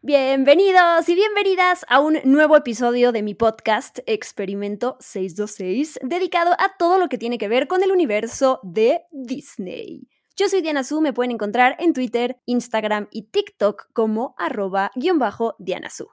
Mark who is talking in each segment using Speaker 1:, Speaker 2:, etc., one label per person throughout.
Speaker 1: Bienvenidos y bienvenidas a un nuevo episodio de mi podcast Experimento 626, dedicado a todo lo que tiene que ver con el universo de Disney. Yo soy Diana Su, me pueden encontrar en Twitter, Instagram y TikTok como arroba guion bajo Diana Su.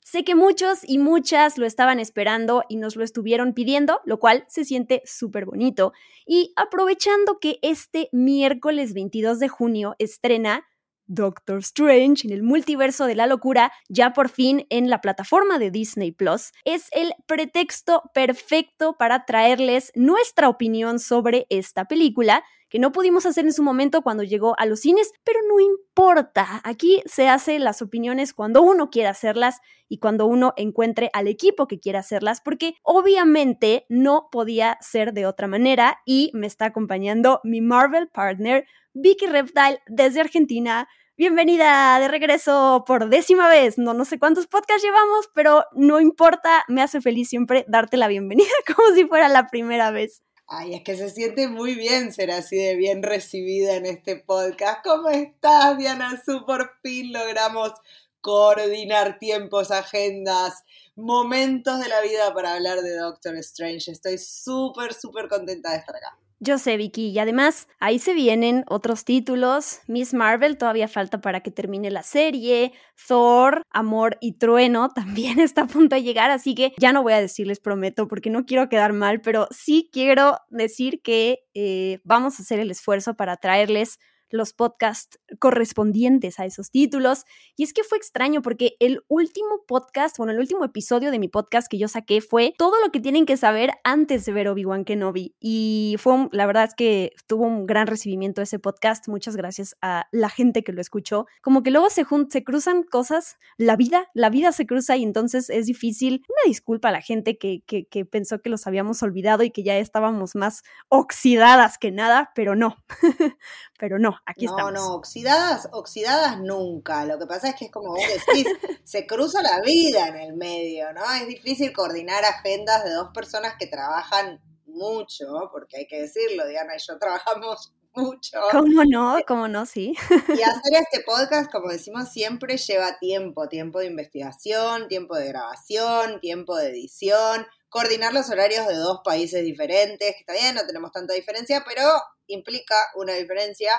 Speaker 1: Sé que muchos y muchas lo estaban esperando y nos lo estuvieron pidiendo, lo cual se siente súper bonito. Y aprovechando que este miércoles 22 de junio estrena Doctor Strange en el multiverso de la locura, ya por fin en la plataforma de Disney Plus, es el pretexto perfecto para traerles nuestra opinión sobre esta película que no pudimos hacer en su momento cuando llegó a los cines, pero no importa. Aquí se hacen las opiniones cuando uno quiere hacerlas y cuando uno encuentre al equipo que quiera hacerlas, porque obviamente no podía ser de otra manera y me está acompañando mi Marvel partner, Vicky Reptile, desde Argentina. Bienvenida de regreso por décima vez. No, no sé cuántos podcasts llevamos, pero no importa, me hace feliz siempre darte la bienvenida como si fuera la primera vez.
Speaker 2: Ay, es que se siente muy bien ser así de bien recibida en este podcast. ¿Cómo estás, Diana Su? Por fin logramos coordinar tiempos, agendas, momentos de la vida para hablar de Doctor Strange. Estoy súper, súper contenta de estar acá.
Speaker 1: Yo sé, Vicky, y además ahí se vienen otros títulos. Miss Marvel todavía falta para que termine la serie. Thor, Amor y Trueno también está a punto de llegar, así que ya no voy a decirles, prometo, porque no quiero quedar mal, pero sí quiero decir que eh, vamos a hacer el esfuerzo para traerles los podcasts correspondientes a esos títulos. Y es que fue extraño porque el último podcast, bueno, el último episodio de mi podcast que yo saqué fue todo lo que tienen que saber antes de ver Obi-Wan Kenobi. Y fue, la verdad es que tuvo un gran recibimiento ese podcast. Muchas gracias a la gente que lo escuchó. Como que luego se, se cruzan cosas, la vida, la vida se cruza y entonces es difícil. Una disculpa a la gente que, que, que pensó que los habíamos olvidado y que ya estábamos más oxidadas que nada, pero no, pero no aquí
Speaker 2: no,
Speaker 1: estamos.
Speaker 2: No, no, oxidadas, oxidadas nunca. Lo que pasa es que es como vos decís, se cruza la vida en el medio, ¿no? Es difícil coordinar agendas de dos personas que trabajan mucho, porque hay que decirlo, Diana y yo trabajamos mucho.
Speaker 1: ¿Cómo no? ¿Cómo no? Sí.
Speaker 2: Y hacer este podcast, como decimos siempre, lleva tiempo, tiempo de investigación, tiempo de grabación, tiempo de edición, coordinar los horarios de dos países diferentes, que está bien, no tenemos tanta diferencia, pero implica una diferencia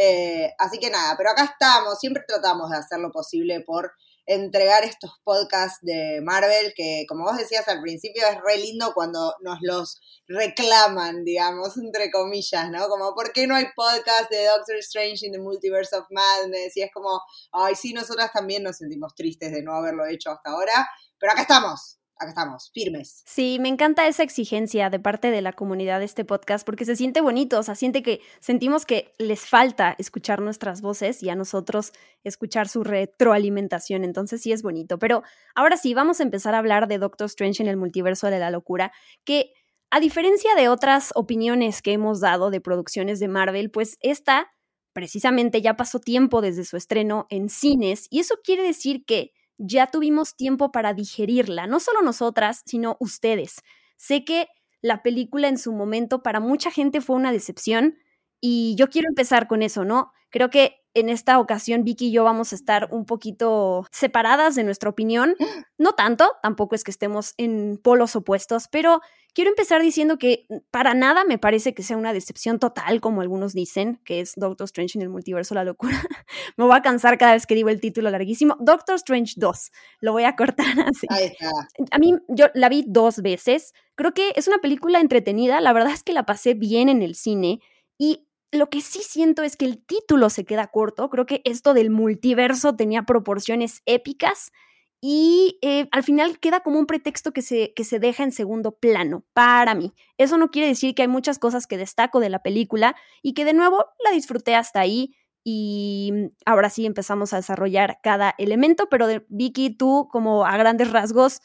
Speaker 2: eh, así que nada, pero acá estamos, siempre tratamos de hacer lo posible por entregar estos podcasts de Marvel que, como vos decías al principio, es re lindo cuando nos los reclaman, digamos, entre comillas, ¿no? Como, ¿por qué no hay podcast de Doctor Strange in the Multiverse of Madness? Y es como, ay, sí, nosotras también nos sentimos tristes de no haberlo hecho hasta ahora, pero acá estamos acá estamos, firmes.
Speaker 1: Sí, me encanta esa exigencia de parte de la comunidad de este podcast porque se siente bonito, o sea, siente que sentimos que les falta escuchar nuestras voces y a nosotros escuchar su retroalimentación, entonces sí es bonito. Pero ahora sí, vamos a empezar a hablar de Doctor Strange en el multiverso de la locura, que a diferencia de otras opiniones que hemos dado de producciones de Marvel, pues esta precisamente ya pasó tiempo desde su estreno en cines y eso quiere decir que ya tuvimos tiempo para digerirla, no solo nosotras, sino ustedes. Sé que la película en su momento para mucha gente fue una decepción y yo quiero empezar con eso, ¿no? Creo que en esta ocasión Vicky y yo vamos a estar un poquito separadas de nuestra opinión. No tanto, tampoco es que estemos en polos opuestos, pero quiero empezar diciendo que para nada me parece que sea una decepción total, como algunos dicen, que es Doctor Strange en el multiverso la locura. me voy a cansar cada vez que digo el título larguísimo. Doctor Strange 2. Lo voy a cortar así.
Speaker 2: Ahí está.
Speaker 1: A mí, yo la vi dos veces. Creo que es una película entretenida. La verdad es que la pasé bien en el cine. Y lo que sí siento es que el título se queda corto. Creo que esto del multiverso tenía proporciones épicas y eh, al final queda como un pretexto que se, que se deja en segundo plano para mí. Eso no quiere decir que hay muchas cosas que destaco de la película y que de nuevo la disfruté hasta ahí y ahora sí empezamos a desarrollar cada elemento, pero Vicky, tú como a grandes rasgos,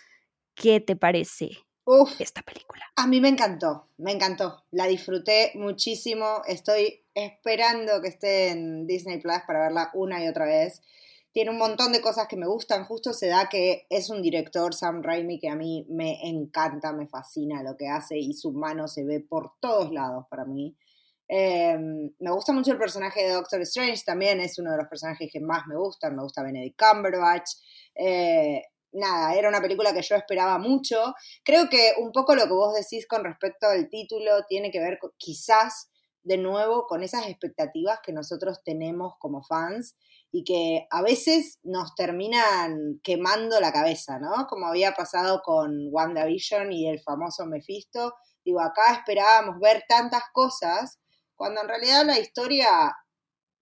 Speaker 1: ¿qué te parece
Speaker 2: Uf,
Speaker 1: esta película?
Speaker 2: a mí me encantó, me encantó. La disfruté muchísimo. Estoy esperando que esté en Disney Plus para verla una y otra vez. Tiene un montón de cosas que me gustan. Justo se da que es un director, Sam Raimi, que a mí me encanta, me fascina lo que hace y su mano se ve por todos lados para mí. Eh, me gusta mucho el personaje de Doctor Strange, también es uno de los personajes que más me gustan. Me gusta Benedict Cumberbatch. Eh, nada, era una película que yo esperaba mucho. Creo que un poco lo que vos decís con respecto al título tiene que ver quizás de nuevo con esas expectativas que nosotros tenemos como fans y que a veces nos terminan quemando la cabeza, ¿no? Como había pasado con WandaVision y el famoso Mephisto. Digo, acá esperábamos ver tantas cosas cuando en realidad la historia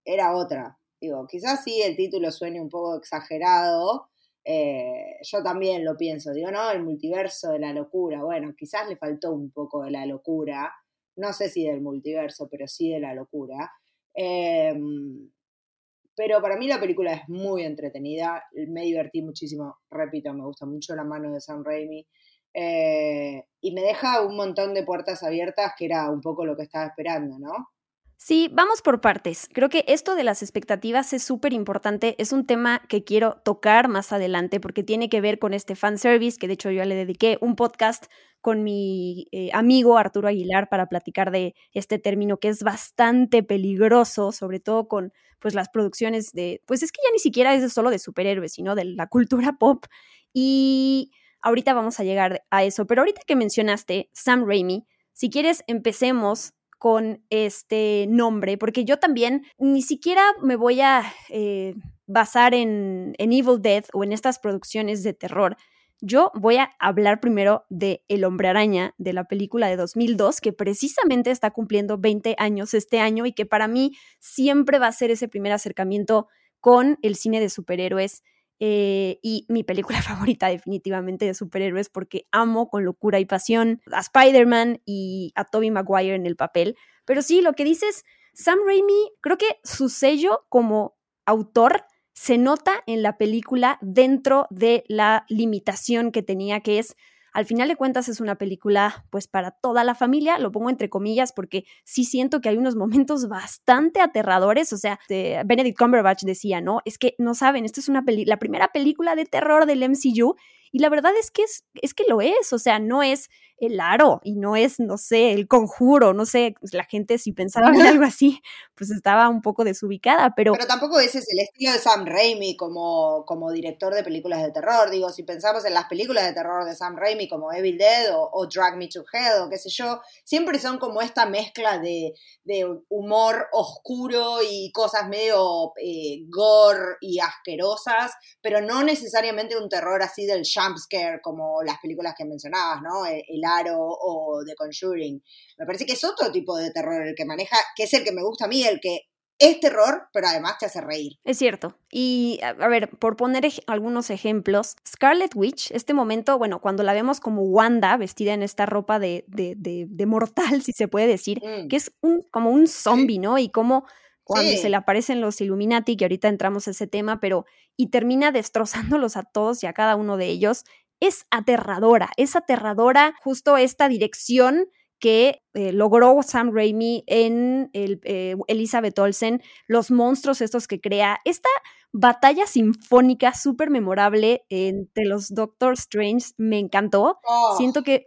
Speaker 2: era otra. Digo, quizás sí el título suene un poco exagerado, eh, yo también lo pienso, digo, no, el multiverso de la locura, bueno, quizás le faltó un poco de la locura, no sé si del multiverso, pero sí de la locura. Eh, pero para mí la película es muy entretenida, me divertí muchísimo, repito, me gusta mucho la mano de Sam Raimi. Eh, y me deja un montón de puertas abiertas, que era un poco lo que estaba esperando, ¿no?
Speaker 1: Sí, vamos por partes. Creo que esto de las expectativas es súper importante. Es un tema que quiero tocar más adelante porque tiene que ver con este fanservice, que de hecho yo le dediqué un podcast con mi eh, amigo Arturo Aguilar para platicar de este término que es bastante peligroso, sobre todo con pues las producciones de, pues es que ya ni siquiera es solo de superhéroes, sino de la cultura pop. Y ahorita vamos a llegar a eso, pero ahorita que mencionaste Sam Raimi, si quieres empecemos con este nombre, porque yo también ni siquiera me voy a eh, basar en, en Evil Dead o en estas producciones de terror. Yo voy a hablar primero de El hombre araña, de la película de 2002, que precisamente está cumpliendo 20 años este año y que para mí siempre va a ser ese primer acercamiento con el cine de superhéroes eh, y mi película favorita definitivamente de superhéroes porque amo con locura y pasión a Spider-Man y a Tobey Maguire en el papel. Pero sí, lo que dices, Sam Raimi, creo que su sello como autor se nota en la película dentro de la limitación que tenía, que es al final de cuentas es una película pues para toda la familia, lo pongo entre comillas porque sí siento que hay unos momentos bastante aterradores, o sea, Benedict Cumberbatch decía, ¿no? Es que no saben, esto es una la primera película de terror del MCU y la verdad es que es, es que lo es, o sea, no es el aro y no es, no sé, el conjuro, no sé, pues, la gente si pensaba en algo así, pues estaba un poco desubicada, pero...
Speaker 2: Pero tampoco ese es el estilo de Sam Raimi como, como director de películas de terror, digo, si pensamos en las películas de terror de Sam Raimi como Evil Dead o, Drag Me to Hell o qué sé yo, siempre son como esta mezcla de, humor oscuro y cosas medio eh, gore y asquerosas, pero no necesariamente un terror así del jumpscare como las películas que mencionabas, ¿no? El, el o The Conjuring. Me parece que es otro tipo de terror el que maneja, que es el que me gusta a mí, el que es terror, pero además te hace reír.
Speaker 1: Es cierto. Y a, ver, por poner algunos ejemplos, Scarlet Witch, este momento, bueno, cuando la vemos como Wanda, vestida en esta ropa de, de, mortal, si se puede decir, mm. que es un, como un zombie, ¿no? Y como cuando se le aparecen los Illuminati, que ahorita entramos a ese tema, pero y termina destrozándolos a todos y a cada uno de ellos, es aterradora, es aterradora justo esta dirección que eh, logró Sam Raimi en el, eh, Elizabeth Olsen, los monstruos estos que crea, esta batalla sinfónica súper memorable entre los Doctor Strange me encantó.
Speaker 2: Oh,
Speaker 1: Siento que,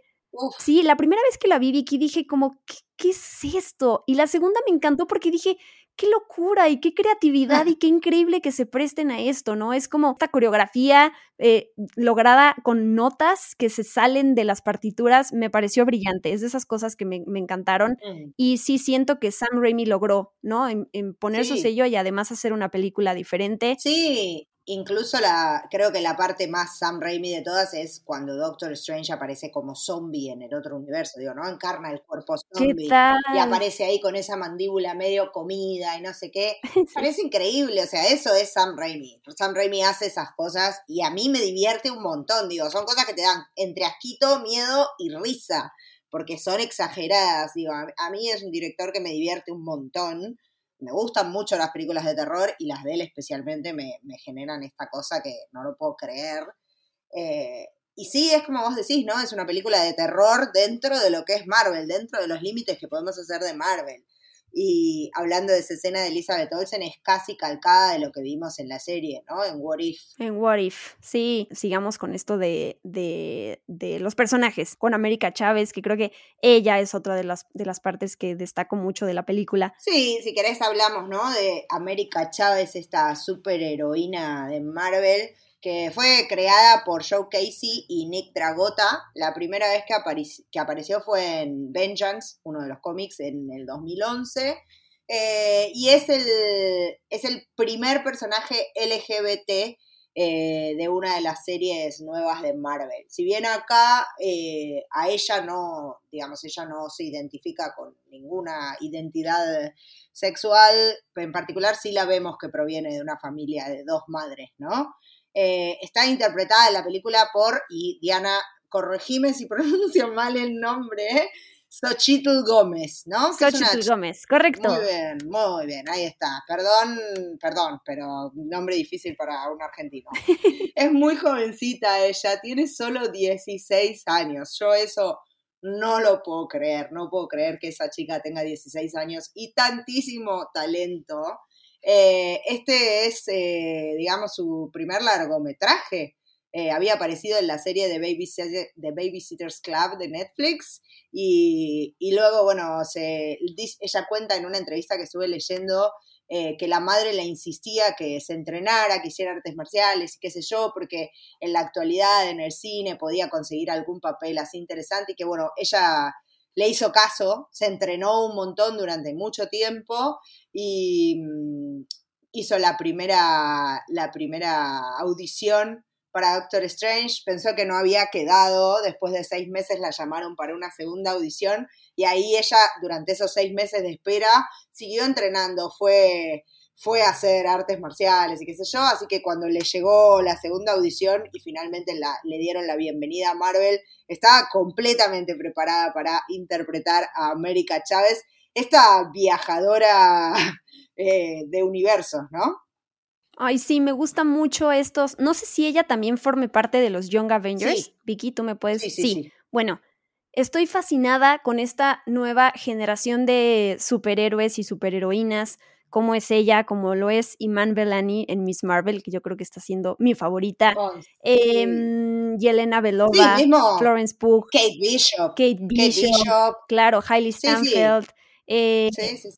Speaker 1: sí, la primera vez que la vi, Vicky, dije como, ¿qué es esto? Y la segunda me encantó porque dije, qué locura y qué creatividad y qué increíble que se presten a esto, ¿no? Es como esta coreografía eh, lograda con notas que se salen de las partituras, me pareció brillante, es de esas cosas que me, encantaron y sí siento que Sam Raimi logró, ¿no? En, poner su sello y además hacer una película diferente.
Speaker 2: Sí, Incluso la, creo que la parte más Sam Raimi de todas es cuando Doctor Strange aparece como zombie en el otro universo, digo, ¿no? Encarna el cuerpo zombie y aparece ahí con esa mandíbula medio comida y no sé qué. Parece increíble, o sea, eso es Sam Raimi. Sam Raimi hace esas cosas y a mí me divierte un montón, digo, son cosas que te dan entre asquito, miedo y risa, porque son exageradas, digo, a, a mí es un director que me divierte un montón me gustan mucho las películas de terror y las de él especialmente me, me generan esta cosa que no lo puedo creer. Eh, y sí, es como vos decís, ¿no? Es una película de terror dentro de lo que es Marvel, dentro de los límites que podemos hacer de Marvel. Y hablando de esa escena de Elizabeth Olsen, es casi calcada de lo que vimos en la serie, ¿no? En What If.
Speaker 1: En What If, sí. Sigamos con esto de, de, de los personajes. Con América Chávez, que creo que ella es otra de las, de las partes que destaco mucho de la película.
Speaker 2: Sí, si querés hablamos, ¿no? De América Chávez, esta superheroína de Marvel que fue creada por Joe Casey y Nick Dragota. La primera vez que, apareció fue en Vengeance, uno de los cómics, en el 2011. Eh, y es el, es el primer personaje LGBT eh, de una de las series nuevas de Marvel. Si bien acá eh, a ella no, digamos, ella no se identifica con ninguna identidad sexual, en particular sí la vemos que proviene de una familia de dos madres, ¿no? Eh, está interpretada en la película por, y Diana, corregime si pronuncio mal el nombre, Xochitl Gómez, ¿no?
Speaker 1: Xochitl Gómez, correcto.
Speaker 2: Muy bien, muy bien, ahí está. Perdón, perdón, pero nombre difícil para un argentino. es muy jovencita ella, tiene solo 16 años. Yo eso no lo puedo creer, no puedo creer que esa chica tenga 16 años y tantísimo talento. Eh, este es, eh, digamos, su primer largometraje. Eh, había aparecido en la serie de, Babysitters Club de Netflix y, luego, bueno, se, ella cuenta en una entrevista que estuve leyendo que la madre le insistía que se entrenara, que hiciera artes marciales y qué sé yo, porque en la actualidad en el cine podía conseguir algún papel así interesante y que, bueno, ella le hizo caso, se entrenó un montón durante mucho tiempo y mm, hizo la primera, la primera audición para Doctor Strange, pensó que no había quedado, después de seis meses la llamaron para una segunda audición y ahí ella durante esos seis meses de espera siguió entrenando, fue fue a hacer artes marciales y qué sé yo, así que cuando le llegó la segunda audición y finalmente la, le dieron la bienvenida a Marvel, estaba completamente preparada para interpretar a América Chávez, esta viajadora eh, de universos, ¿no?
Speaker 1: Ay, sí, me gusta mucho estos. No sé si ella también forme parte de los Young Avengers. Vicky, tú me puedes.
Speaker 2: Sí, sí, sí,
Speaker 1: Bueno, estoy fascinada con esta nueva generación de superhéroes y superheroínas cómo es ella, como lo es Iman Belani en Miss Marvel, que yo creo que está siendo mi favorita. eh, Yelena Belova, Florence Pugh,
Speaker 2: Kate Bishop,
Speaker 1: Kate Bishop, claro, Hailey Stanfield. Eh,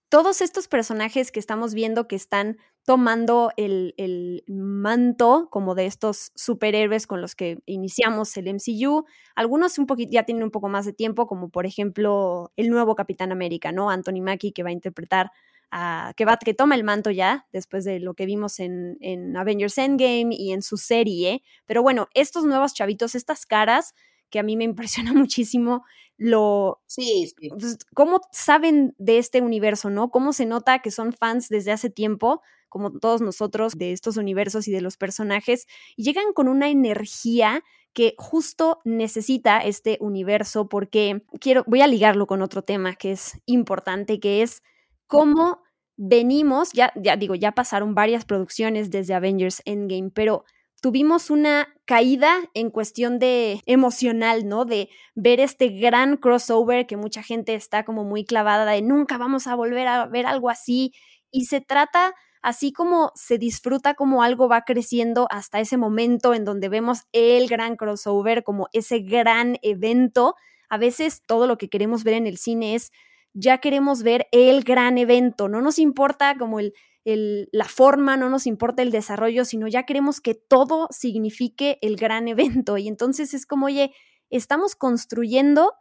Speaker 1: todos estos personajes que estamos viendo que están tomando el, el, manto como de estos superhéroes con los que iniciamos el MCU. Algunos un poquito ya tienen un poco más de tiempo, como por ejemplo el nuevo Capitán América, ¿no? Anthony Mackie, que va a interpretar que, va, que toma el manto ya, después de lo que vimos en, en Avengers Endgame y en su serie. Pero bueno, estos nuevos chavitos, estas caras, que a mí me impresiona muchísimo lo
Speaker 2: sí, sí.
Speaker 1: Pues, cómo saben de este universo, ¿no? Cómo se nota que son fans desde hace tiempo, como todos nosotros de estos universos y de los personajes y llegan con una energía que justo necesita este universo porque quiero voy a ligarlo con otro tema que es importante que es cómo venimos, ya, digo, ya pasaron varias producciones desde Avengers Endgame, pero tuvimos una caída en cuestión de emocional, ¿no? De ver este gran crossover que mucha gente está como muy clavada de nunca vamos a volver a ver algo así. Y se trata así como se disfruta como algo va creciendo hasta ese momento en donde vemos el gran crossover, como ese gran evento. A veces todo lo que queremos ver en el cine es ya queremos ver el gran evento, no nos importa como el, la forma, no nos importa el desarrollo, sino ya queremos que todo signifique el gran evento. Y entonces es como, oye, estamos construyendo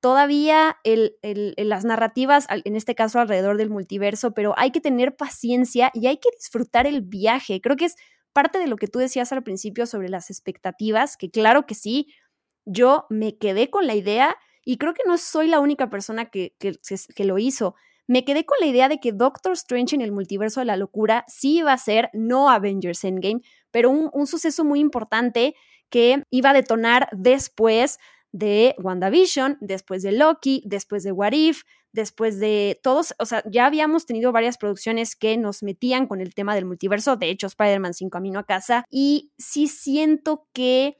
Speaker 1: todavía el, las narrativas, en este caso alrededor del multiverso, pero hay que tener paciencia y hay que disfrutar el viaje. Creo que es parte de lo que tú decías al principio sobre las expectativas, que claro que sí, yo me quedé con la idea y creo que no soy la única persona que, que, lo hizo. Me quedé con la idea de que Doctor Strange en el multiverso de la locura sí iba a ser, no Avengers Endgame, pero un, un suceso muy importante que iba a detonar después de WandaVision, después de Loki, después de What If, después de todos, o sea, ya habíamos tenido varias producciones que nos metían con el tema del multiverso, de hecho Spider-Man 5 Camino a casa, y sí siento que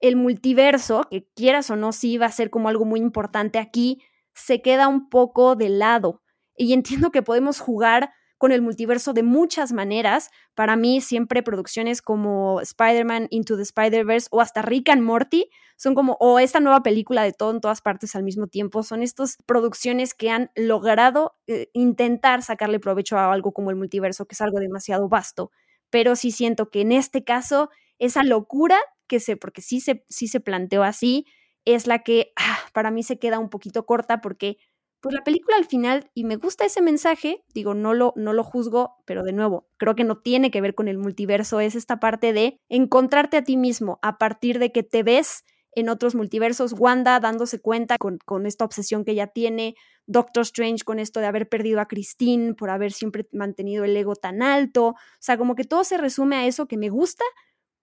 Speaker 1: el multiverso, que quieras o no, sí va a ser como algo muy importante aquí, se queda un poco de lado. Y entiendo que podemos jugar con el multiverso de muchas maneras. Para mí, siempre producciones como Spider-Man Into the Spider-Verse o hasta Rick and Morty son como, o esta nueva película de todo en todas partes al mismo tiempo, son estas producciones que han logrado eh, intentar sacarle provecho a algo como el multiverso, que es algo demasiado vasto. Pero sí siento que en este caso, esa locura que se, porque sí se, sí se planteó así, es la que ah, para mí se queda un poquito corta porque pues la película al final, y me gusta ese mensaje, digo, no lo, no lo juzgo, pero de nuevo, creo que no tiene que ver con el multiverso, es esta parte de encontrarte a ti mismo a partir de que te ves en otros multiversos, Wanda dándose cuenta con, con esta obsesión que ella tiene, Doctor Strange con esto de haber perdido a Christine por haber siempre mantenido el ego tan alto, o sea, como que todo se resume a eso que me gusta,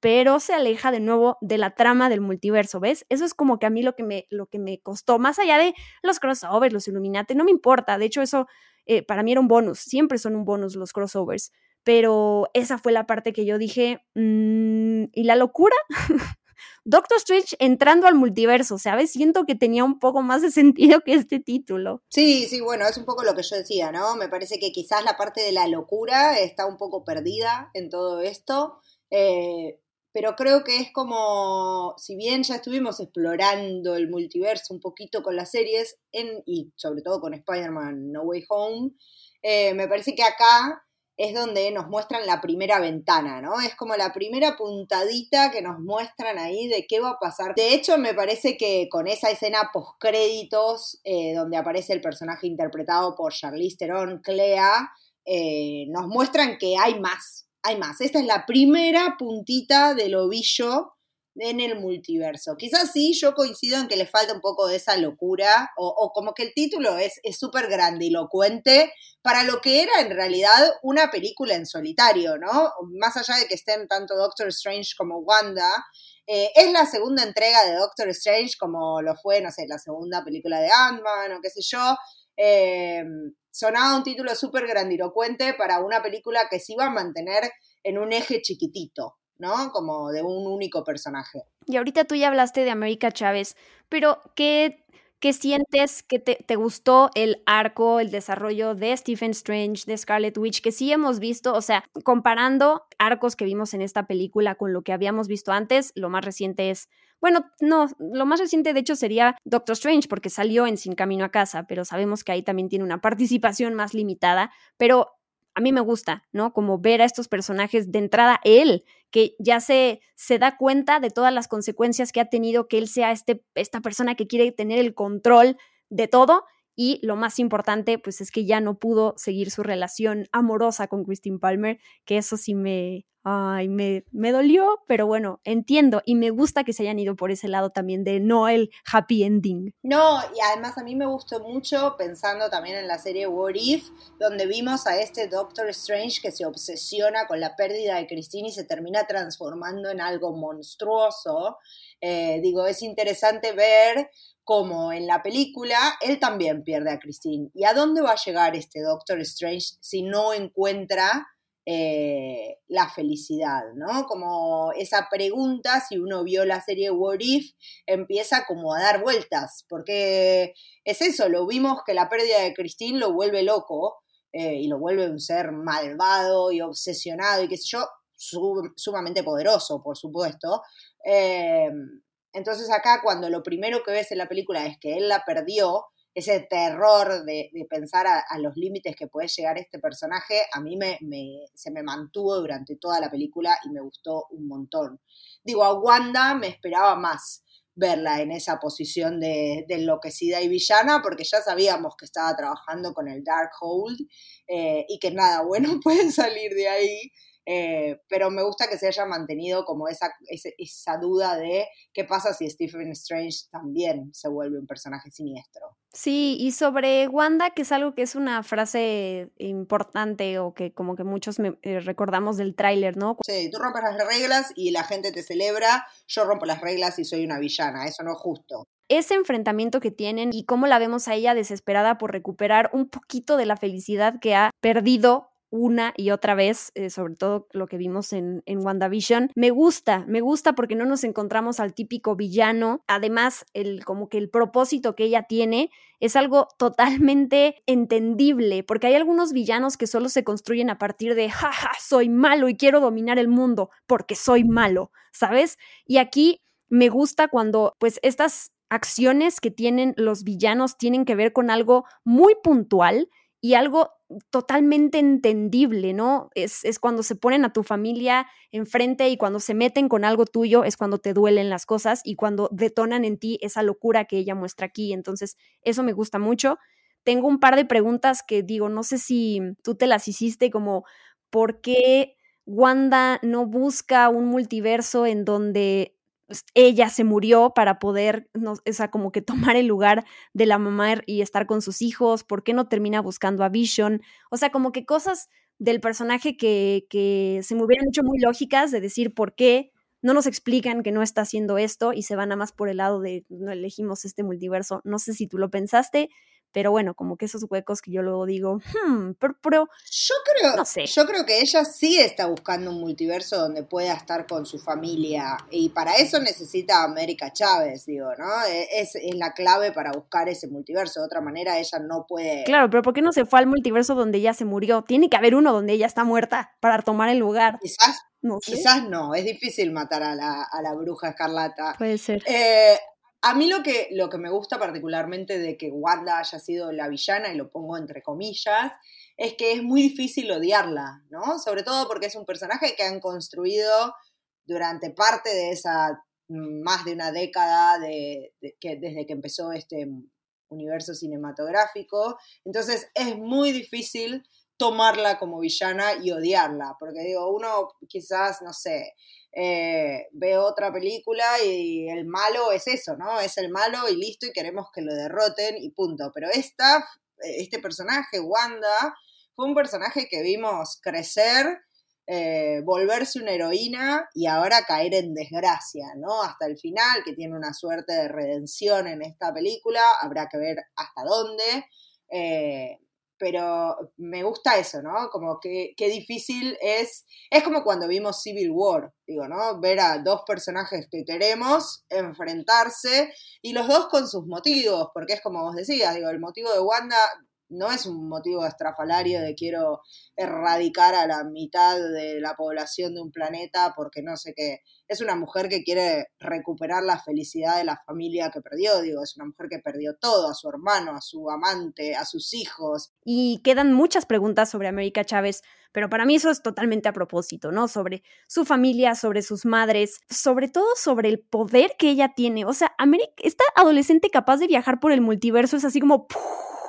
Speaker 1: pero se aleja de nuevo de la trama del multiverso, ¿ves? Eso es como que a mí lo que me, lo que me costó, más allá de los crossovers, los Illuminati, no me importa, de hecho eso eh, para mí era un bonus, siempre son un bonus los crossovers, pero esa fue la parte que yo dije, mm, ¿y la locura? Doctor Strange entrando al multiverso, ¿sabes? Siento que tenía un poco más de sentido que este título.
Speaker 2: Sí, sí, bueno, es un poco lo que yo decía, ¿no? Me parece que quizás la parte de la locura está un poco perdida en todo esto. Eh, pero creo que es como, si bien ya estuvimos explorando el multiverso un poquito con las series, en, y sobre todo con Spider-Man No Way Home, eh, me parece que acá es donde nos muestran la primera ventana, ¿no? Es como la primera puntadita que nos muestran ahí de qué va a pasar. De hecho, me parece que con esa escena post-créditos, eh, donde aparece el personaje interpretado por Charlize Theron, Clea, eh, nos muestran que hay más, hay más. Esta es la primera puntita del ovillo en el multiverso. Quizás sí, yo coincido en que le falta un poco de esa locura, o, como que el título es súper grandilocuente para lo que era en realidad una película en solitario, ¿no? Más allá de que estén tanto Doctor Strange como Wanda, eh, es la segunda entrega de Doctor Strange como lo fue, no sé, la segunda película de Ant-Man o qué sé yo. Eh, sonaba un título súper grandilocuente para una película que se iba a mantener en un eje chiquitito, ¿no? Como de un único personaje.
Speaker 1: Y ahorita tú ya hablaste de América Chávez, pero ¿qué, qué sientes que te, te, gustó el arco, el desarrollo de Stephen Strange, de Scarlet Witch, que sí hemos visto, o sea, comparando arcos que vimos en esta película con lo que habíamos visto antes, lo más reciente es bueno, no, lo más reciente de hecho sería Doctor Strange porque salió en Sin Camino a Casa, pero sabemos que ahí también tiene una participación más limitada, pero a mí me gusta, ¿no? Como ver a estos personajes de entrada él, que ya se, se da cuenta de todas las consecuencias que ha tenido que él sea este, esta persona que quiere tener el control de todo y lo más importante, pues es que ya no pudo seguir su relación amorosa con Christine Palmer, que eso sí me, ay, me, me dolió, pero bueno, entiendo y me gusta que se hayan ido por ese lado también de no el happy ending.
Speaker 2: No, y además a mí me gustó mucho pensando también en la serie What If, donde vimos a este Doctor Strange que se obsesiona con la pérdida de Christine y se termina transformando en algo monstruoso. Eh, digo, es interesante ver cómo en la película él también pierde a Christine. ¿Y a dónde va a llegar este Doctor Strange si no encuentra eh, la felicidad, ¿no? Como esa pregunta, si uno vio la serie What If, empieza como a dar vueltas, porque es eso, lo vimos que la pérdida de Christine lo vuelve loco eh, y lo vuelve un ser malvado y obsesionado y qué sé yo, sumamente poderoso, por supuesto. Eh, entonces acá cuando lo primero que ves en la película es que él la perdió, ese terror de, pensar a, los límites que puede llegar este personaje, a mí me, se me mantuvo durante toda la película y me gustó un montón. Digo, a Wanda me esperaba más verla en esa posición de, enloquecida y villana, porque ya sabíamos que estaba trabajando con el Darkhold eh, y que nada bueno puede salir de ahí. Eh, pero me gusta que se haya mantenido como esa, esa, duda de qué pasa si Stephen Strange también se vuelve un personaje siniestro.
Speaker 1: Sí, y sobre Wanda, que es algo que es una frase importante o que como que muchos eh, recordamos del tráiler, ¿no?
Speaker 2: Sí, tú rompes las reglas y la gente te celebra, yo rompo las reglas y soy una villana, eso no es justo.
Speaker 1: ese enfrentamiento que tienen y cómo la vemos a ella desesperada por recuperar un poquito de la felicidad que ha perdido una y otra vez, eh, sobre todo lo que vimos en, en, WandaVision. Me gusta, me gusta porque no nos encontramos al típico villano. Además, el, como que el propósito que ella tiene es algo totalmente entendible, porque hay algunos villanos que solo se construyen a partir de, jaja, soy malo y quiero dominar el mundo porque soy malo, ¿sabes? Y aquí me gusta cuando pues estas acciones que tienen los villanos tienen que ver con algo muy puntual y algo totalmente entendible, ¿no? Es, es, cuando se ponen a tu familia enfrente y cuando se meten con algo tuyo es cuando te duelen las cosas y cuando detonan en ti esa locura que ella muestra aquí. Entonces, eso me gusta mucho. Tengo un par de preguntas que digo, no sé si tú te las hiciste como, ¿por qué Wanda no busca un multiverso en donde ella se murió para poder, no, o sea, como que tomar el lugar de la mamá y estar con sus hijos, ¿por qué no termina buscando a Vision? O sea, como que cosas del personaje que, que se me hubieran hecho muy lógicas de decir por qué no nos explican que no está haciendo esto y se van a más por el lado de no elegimos este multiverso. No sé si tú lo pensaste, pero bueno, como que esos huecos que yo luego digo, hmm, pero,
Speaker 2: yo creo, no sé. Yo creo que ella sí está buscando un multiverso donde pueda estar con su familia y para eso necesita a América Chávez, digo, ¿no? E, es, es, la clave para buscar ese multiverso, de otra manera ella no puede...
Speaker 1: Claro, pero ¿por qué no se fue al multiverso donde ella se murió? Tiene que haber uno donde ella está muerta para tomar el lugar.
Speaker 2: Quizás no, Quizás no, es difícil matar a la, a la bruja escarlata.
Speaker 1: Puede ser.
Speaker 2: Eh, a mí lo que, lo que me gusta particularmente de que Wanda haya sido la villana, y lo pongo entre comillas, es que es muy difícil odiarla, ¿no? Sobre todo porque es un personaje que han construido durante parte de esa mm, más de una década de, que, desde que empezó este universo cinematográfico. Entonces es muy difícil tomarla como villana y odiarla, porque digo, uno quizás, no sé, eh, ve otra película y el malo es eso, ¿no? Es el malo y listo y queremos que lo derroten y punto. Pero esta, este personaje, Wanda, fue un personaje que vimos crecer, eh, volverse una heroína y ahora caer en desgracia, ¿no? Hasta el final, que tiene una suerte de redención en esta película, habrá que ver hasta dónde. Eh, pero me gusta eso, ¿no? Como que qué difícil es, es como cuando vimos Civil War, digo, ¿no? Ver a dos personajes que queremos enfrentarse y los dos con sus motivos, porque es como vos decías, digo, el motivo de Wanda no es un motivo estrafalario de quiero erradicar a la mitad de la población de un planeta porque no sé qué. Es una mujer que quiere recuperar la felicidad de la familia que perdió, digo, es una mujer que perdió todo, a su hermano, a su amante, a sus hijos.
Speaker 1: Y quedan muchas preguntas sobre América Chávez, pero para mí eso es totalmente a propósito, ¿no? Sobre su familia, sobre sus madres, sobre todo sobre el poder que ella tiene. O sea, América, esta adolescente capaz de viajar por el multiverso es así como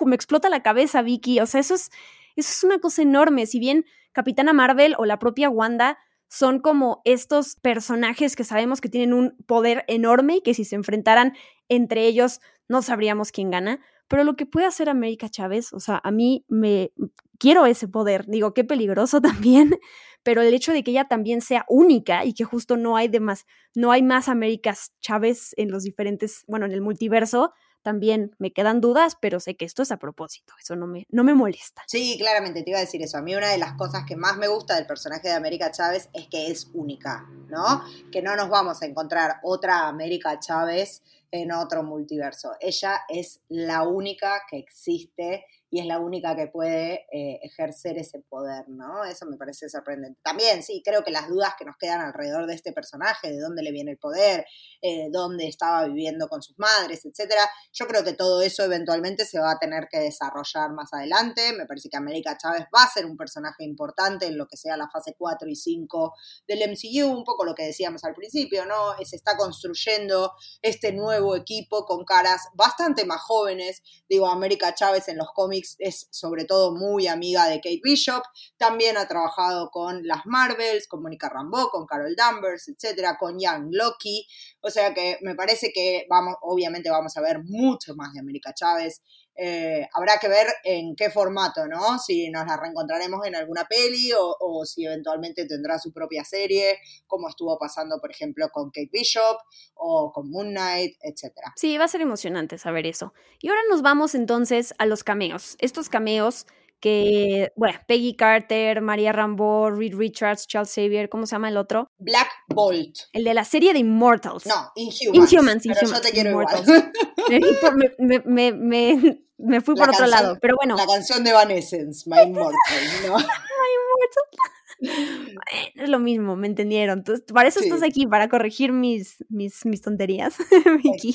Speaker 1: me explota la cabeza, Vicky. O sea, eso es, eso es una cosa enorme. Si bien Capitana Marvel o la propia Wanda son como estos personajes que sabemos que tienen un poder enorme y que si se enfrentaran entre ellos no sabríamos quién gana. Pero lo que puede hacer América Chávez, o sea, a mí me quiero ese poder. Digo, qué peligroso también, pero el hecho de que ella también sea única y que justo no hay demás, no hay más Américas Chávez en los diferentes, bueno, en el multiverso, también me quedan dudas, pero sé que esto es a propósito, eso no me, no me molesta.
Speaker 2: Sí, claramente, te iba a decir eso. A mí una de las cosas que más me gusta del personaje de América Chávez es que es única, ¿no? Que no nos vamos a encontrar otra América Chávez en otro multiverso. Ella es la única que existe y es la única que puede eh, ejercer ese poder, ¿no? Eso me parece sorprendente. También, sí, creo que las dudas que nos quedan alrededor de este personaje, de dónde le viene el poder, eh, dónde estaba viviendo con sus madres, etcétera, yo creo que todo eso eventualmente se va a tener que desarrollar más adelante. Me parece que América Chávez va a ser un personaje importante en lo que sea la fase 4 y 5 del MCU, un poco lo que decíamos al principio, ¿no? Se está construyendo este nuevo equipo con caras bastante más jóvenes. Digo, América Chávez en los cómics es sobre todo muy amiga de Kate Bishop, también ha trabajado con las Marvels, con Mónica Rambeau, con Carol Danvers, etcétera, con Young Loki, o sea que me parece que vamos, obviamente vamos a ver mucho más de América Chávez Eh, habrá que ver en qué formato, ¿no? Si nos la reencontraremos en alguna peli o, o, si eventualmente tendrá su propia serie, como estuvo pasando, por ejemplo, con Kate Bishop o con Moon Knight, etc.
Speaker 1: Sí, va a ser emocionante saber eso. Y ahora nos vamos entonces a los cameos. Estos cameos que, bueno, Peggy Carter, María Rambo, Reed Richards, Charles Xavier, ¿cómo se llama el otro?
Speaker 2: Black Bolt.
Speaker 1: El de la serie de Immortals.
Speaker 2: No, Inhumans.
Speaker 1: Inhumans,
Speaker 2: pero
Speaker 1: Inhumans,
Speaker 2: yo te quiero
Speaker 1: Immortals.
Speaker 2: igual.
Speaker 1: me, me, me, me, fui
Speaker 2: La
Speaker 1: por otro
Speaker 2: canción-
Speaker 1: lado, pero bueno.
Speaker 2: La canción de Evanescence, My Immortal, ¿no?
Speaker 1: Bueno, es lo mismo, me entendieron. Entonces, para eso
Speaker 2: Sí.
Speaker 1: estás aquí, para corregir mis, mis, mis tonterías, Vicky.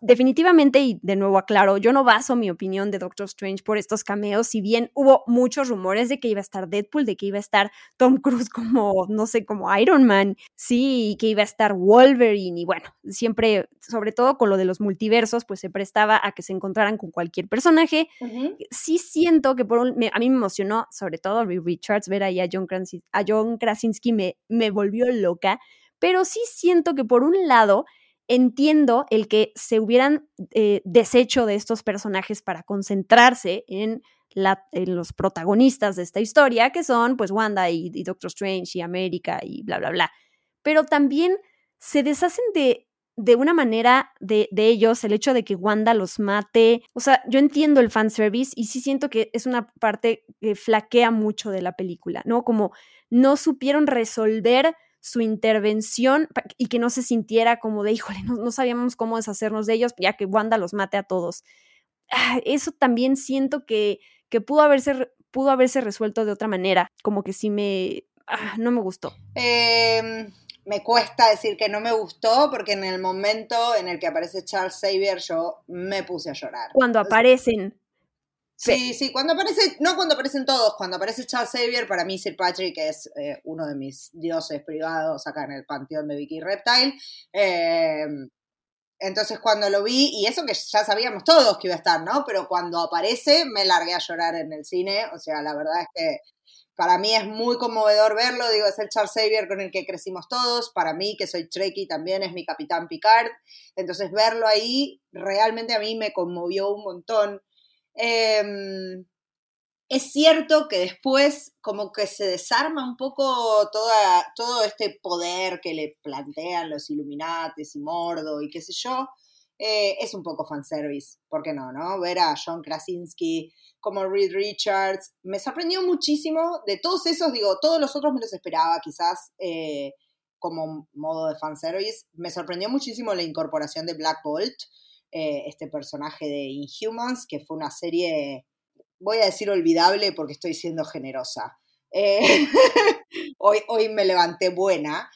Speaker 1: Definitivamente, y de nuevo aclaro, yo no baso mi opinión de Doctor Strange por estos cameos, si bien hubo muchos rumores de que iba a estar Deadpool, de que iba a estar Tom Cruise como, no sé, como Iron Man, sí, y que iba a estar Wolverine, y bueno, siempre, sobre todo con lo de los multiversos, pues se prestaba a que se encontraran con cualquier personaje. Sí siento que por un, me- a mí me emocionó, sobre todo Richards, ver ahí a John, A John Krasinski me, me volvió loca, pero sí siento que por un lado entiendo el que se hubieran eh, deshecho de estos personajes para concentrarse en, la, en los protagonistas de esta historia, que son pues Wanda y, y Doctor Strange y América y bla, bla, bla. Pero también se deshacen de, de una manera de, ellos, el hecho de que Wanda los mate. O sea, yo entiendo el fanservice y sí siento que es una parte que flaquea mucho de la película, ¿no? Como no supieron resolver su intervención y que no se sintiera como de, híjole, no, no sabíamos cómo deshacernos de ellos, ya que Wanda los mate a todos. Ah, Eso también siento que, que pudo, haberse, pudo haberse resuelto de otra manera, como que sí me... ah, no me gustó.
Speaker 2: Eh, me cuesta decir que no me gustó porque en el momento en el que aparece Charles Xavier yo me puse a llorar.
Speaker 1: Cuando aparecen,
Speaker 2: Sí, sí, cuando aparece, no cuando aparecen todos, cuando aparece Charles Xavier, para mí Sir Patrick es eh, uno de mis dioses privados acá en el panteón de Vicky Reptile. Eh, entonces cuando lo vi, y eso que ya sabíamos todos que iba a estar, ¿no? Pero cuando aparece me largué a llorar en el cine, o sea, la verdad es que para mí es muy conmovedor verlo, digo, es el Charles Xavier con el que crecimos todos, para mí que soy Trekkie también es mi capitán Picard, entonces verlo ahí realmente a mí me conmovió un montón. Eh, es cierto que después como que se desarma un poco toda, todo este poder que le plantean los Illuminates y Mordo y qué sé yo. Eh, es un poco fanservice, ¿por qué no, no? Ver a John Krasinski como Reed Richards, me sorprendió muchísimo. De todos esos, digo, todos los otros me los esperaba quizás eh, como modo de fanservice. Me sorprendió muchísimo la incorporación de Black Bolt, eh, este personaje de Inhumans, que fue una serie, voy a decir olvidable porque estoy siendo generosa. Hoy, hoy me levanté buena.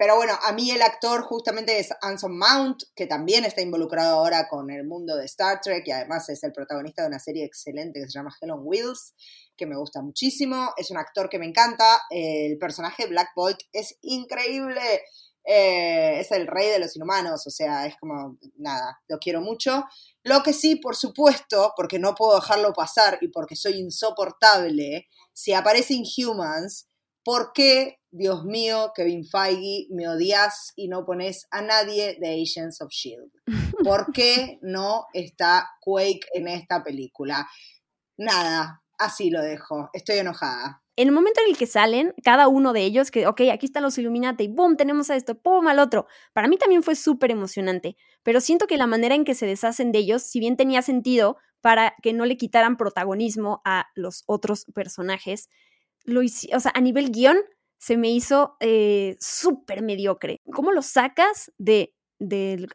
Speaker 2: Pero bueno, a mí el actor justamente es Anson Mount, que también está involucrado ahora con el mundo de Star Trek y además es el protagonista de una serie excelente que se llama Hell on Wheels, que me gusta muchísimo. Es un actor que me encanta. El personaje Black Bolt es increíble. Eh, es el rey de los inhumanos, o sea, es como, nada, lo quiero mucho. Lo que sí, por supuesto, porque no puedo dejarlo pasar y porque soy insoportable, si aparece Inhumans, ¿por qué, Dios mío, Kevin Feige, me odias y no pones a nadie de Agents of Shield? ¿Por qué no está Quake en esta película? Nada, así lo dejo, estoy enojada.
Speaker 1: en el momento en el que salen, cada uno de ellos, que, ok, aquí están los Illuminati, boom, tenemos a esto, pum, al otro. Para mí también fue súper emocionante, pero siento que la manera en que se deshacen de ellos, si bien tenía sentido para que no le quitaran protagonismo a los otros personajes, lo hici- o sea, a nivel guion, se me hizo eh, súper mediocre. ¿Cómo los sacas de,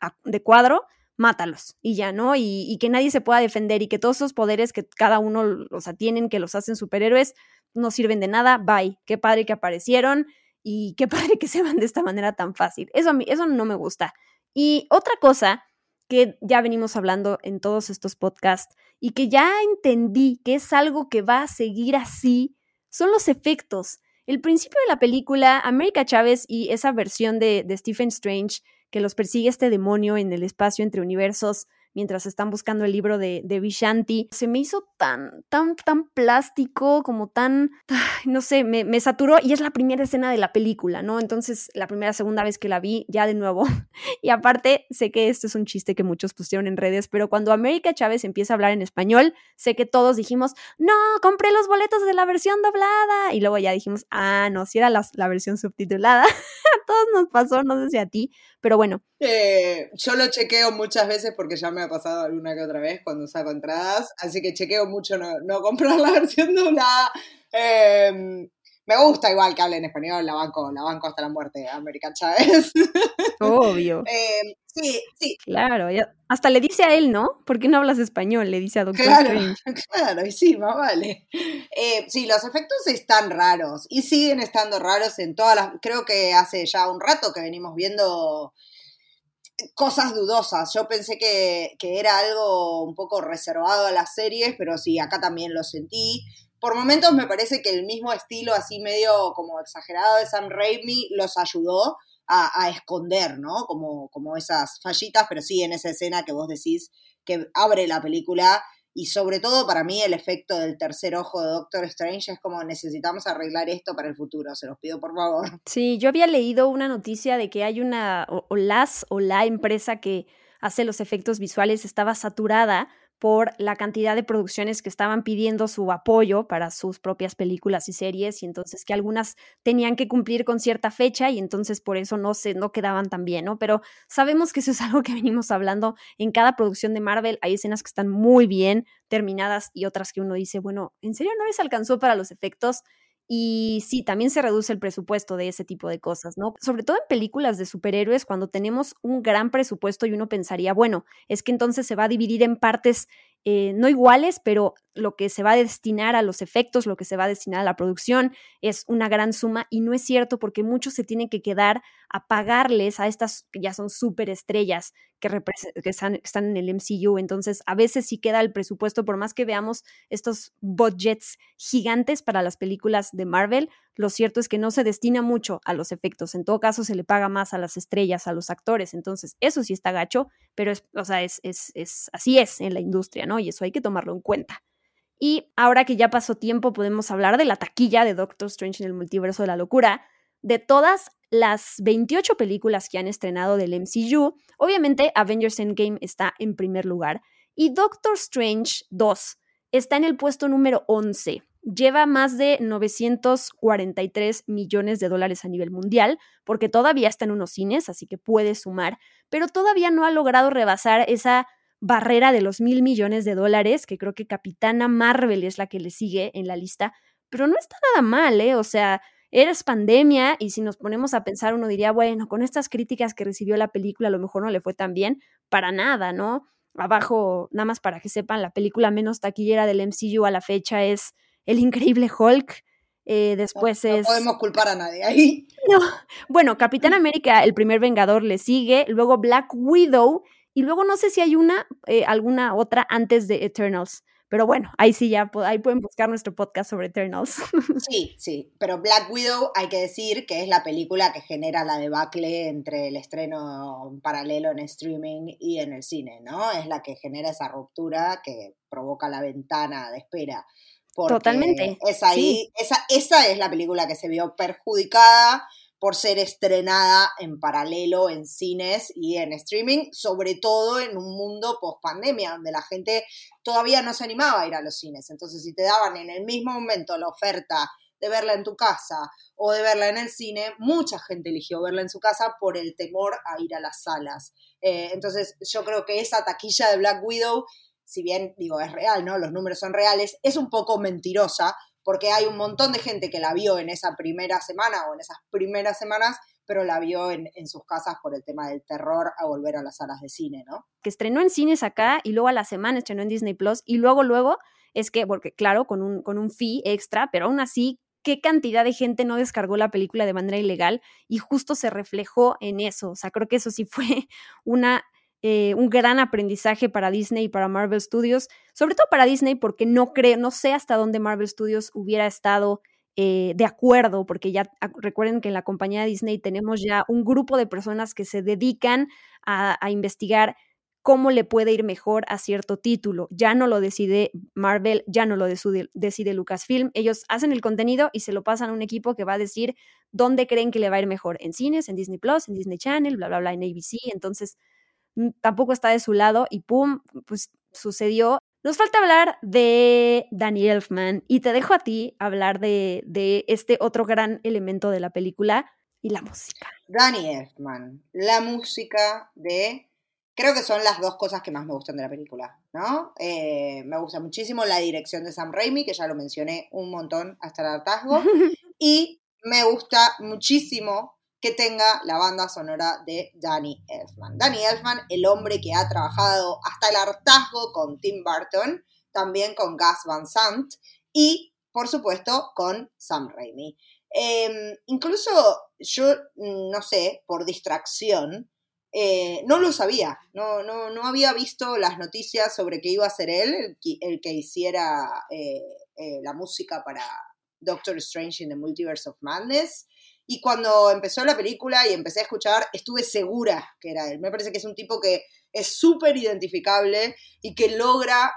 Speaker 1: a- de cuadro? Mátalos y ya, ¿no? Y, y que nadie se pueda defender y que todos esos poderes que cada uno, o sea, tienen, que los hacen superhéroes, no sirven de nada, bye. Qué padre que aparecieron y qué padre que se van de esta manera tan fácil. Eso a mí, eso no me gusta. Y otra cosa que ya venimos hablando en todos estos podcasts y que ya entendí que es algo que va a seguir así, son los efectos. El principio de la película, América Chávez y esa versión de, Stephen Strange que los persigue este demonio en el espacio entre universos, mientras están buscando el libro de, de Vishanti. Se me hizo tan, tan, tan plástico, como tan, no sé, me, saturó y es la primera escena de la película, ¿no? Entonces, la primera, segunda vez que la vi, ya de nuevo. y aparte, sé que esto es un chiste que muchos pusieron en redes, pero cuando América Chávez empieza a hablar en español, sé que todos dijimos, no, compré los boletos de la versión doblada. Y luego ya dijimos, ah, no, si era la, la versión subtitulada. a todos nos pasó, no sé si a ti, pero bueno.
Speaker 2: Eh, yo lo chequeo muchas veces porque ya me ha pasado alguna que otra vez cuando saco entradas, así que chequeo mucho no, comprar la versión doblada. Eh, me gusta igual que hable en español, la banco, la banco hasta la muerte, América Chávez.
Speaker 1: Obvio.
Speaker 2: eh, sí, sí.
Speaker 1: Claro, hasta le dice a él, ¿no? ¿Por qué no hablas español? Le dice a Doctor
Speaker 2: claro,
Speaker 1: Strange.
Speaker 2: Claro, y sí, más vale. Eh, sí, los efectos están raros y siguen estando raros en todas las... Creo que hace ya un rato que venimos viendo cosas dudosas. Yo pensé que, que, era algo un poco reservado a las series, pero sí, acá también lo sentí por momentos me parece que el mismo estilo así medio como exagerado de Sam Raimi los ayudó a, esconder, ¿no? Como, como esas fallitas, pero sí en esa escena que vos decís que abre la película y sobre todo para mí el efecto del tercer ojo de Doctor Strange es como necesitamos arreglar esto para el futuro, se los pido por favor.
Speaker 1: Sí, yo había leído una noticia de que hay una, o las o la empresa que hace los efectos visuales estaba saturada por la cantidad de producciones que estaban pidiendo su apoyo para sus propias películas y series y entonces que algunas tenían que cumplir con cierta fecha y entonces por eso no se no quedaban tan bien, ¿no? Pero sabemos que eso es algo que venimos hablando en cada producción de Marvel, hay escenas que están muy bien terminadas y otras que uno dice, bueno, ¿en serio no les alcanzó para los efectos? Y sí, también se reduce el presupuesto de ese tipo de cosas, ¿no? Sobre todo en películas de superhéroes, cuando tenemos un gran presupuesto y uno pensaría, bueno, es que entonces se va a dividir en partes eh, no iguales, pero lo que se va a destinar a los efectos, lo que se va a destinar a la producción es una gran suma y no es cierto porque muchos se tienen que quedar a pagarles a estas que ya son súper estrellas que, que, están, que están en el MCU. Entonces, a veces sí queda el presupuesto, por más que veamos estos budgets gigantes para las películas de Marvel, lo cierto es que no se destina mucho a los efectos. En todo caso, se le paga más a las estrellas, a los actores. Entonces, eso sí está gacho, pero es, o sea, es, es, es así es en la industria, ¿no? Y eso hay que tomarlo en cuenta. Y ahora que ya pasó tiempo, podemos hablar de la taquilla de Doctor Strange en el multiverso de la locura. De todas las 28 películas que han estrenado del MCU, obviamente Avengers Endgame está en primer lugar y Doctor Strange 2 está en el puesto número 11. Lleva más de 943 millones de dólares a nivel mundial, porque todavía está en unos cines, así que puede sumar, pero todavía no ha logrado rebasar esa barrera de los mil millones de dólares, que creo que Capitana Marvel es la que le sigue en la lista, pero no está nada mal, ¿eh? O sea, eres pandemia y si nos ponemos a pensar, uno diría, bueno, con estas críticas que recibió la película, a lo mejor no le fue tan bien, para nada, ¿no? Abajo, nada más para que sepan, la película menos taquillera del MCU a la fecha es El Increíble Hulk. Eh, después
Speaker 2: no,
Speaker 1: es.
Speaker 2: No podemos culpar a nadie ahí.
Speaker 1: No. Bueno, Capitán América, el primer Vengador, le sigue. Luego Black Widow y luego no sé si hay una, eh, alguna otra antes de Eternals. Pero bueno, ahí sí ya, ahí pueden buscar nuestro podcast sobre Eternals.
Speaker 2: Sí, sí, pero Black Widow hay que decir que es la película que genera la debacle entre el estreno paralelo en streaming y en el cine, ¿no? Es la que genera esa ruptura que provoca la ventana de espera.
Speaker 1: Totalmente.
Speaker 2: Es ahí, sí. esa, esa es la película que se vio perjudicada por ser estrenada en paralelo en cines y en streaming, sobre todo en un mundo post pandemia, donde la gente todavía no se animaba a ir a los cines. Entonces, si te daban en el mismo momento la oferta de verla en tu casa o de verla en el cine, mucha gente eligió verla en su casa por el temor a ir a las salas. Eh, entonces, yo creo que esa taquilla de Black Widow, si bien digo es real, ¿no? Los números son reales, es un poco mentirosa porque hay un montón de gente que la vio en esa primera semana o en esas primeras semanas, pero la vio en, en, sus casas por el tema del terror a volver a las salas de cine, ¿no?
Speaker 1: Que estrenó en cines acá y luego a la semana estrenó en Disney Plus y luego, luego, es que, porque claro, con un, con un fee extra, pero aún así, qué cantidad de gente no descargó la película de manera ilegal y justo se reflejó en eso. O sea, creo que eso sí fue una eh, un gran aprendizaje para Disney y para Marvel Studios, sobre todo para Disney porque no creo, no sé hasta dónde Marvel Studios hubiera estado eh, de acuerdo, porque ya recuerden que en la compañía Disney tenemos ya un grupo de personas que se dedican a, investigar cómo le puede ir mejor a cierto título. Ya no lo decide Marvel, ya no lo decide, decide, Lucasfilm. Ellos hacen el contenido y se lo pasan a un equipo que va a decir dónde creen que le va a ir mejor, en cines, en Disney Plus, en Disney Channel, bla, bla, bla, en ABC. Entonces, tampoco está de su lado y pum, pues sucedió. Nos falta hablar de Danny Elfman y te dejo a ti hablar de, de este otro gran elemento de la película y la música.
Speaker 2: Danny Elfman, la música de creo que son las dos cosas que más me gustan de la película, ¿no? Eh, me gusta muchísimo la dirección de Sam Raimi, que ya lo mencioné un montón hasta el hartazgo, y me gusta muchísimo que tenga la banda sonora de Danny Elfman. Danny Elfman, el hombre que ha trabajado hasta el hartazgo con Tim Burton, también con Gus Van Sant y, por supuesto, con Sam Raimi. Em, incluso yo, no sé, por distracción, eh, no lo sabía, no, no, no, había visto las noticias sobre que iba a ser él el que, hiciera eh, eh, la música para Doctor Strange in the Multiverse of Madness. Y cuando empezó la película y empecé a escuchar, estuve segura que era él. Me parece que es un tipo que es súper identificable y que logra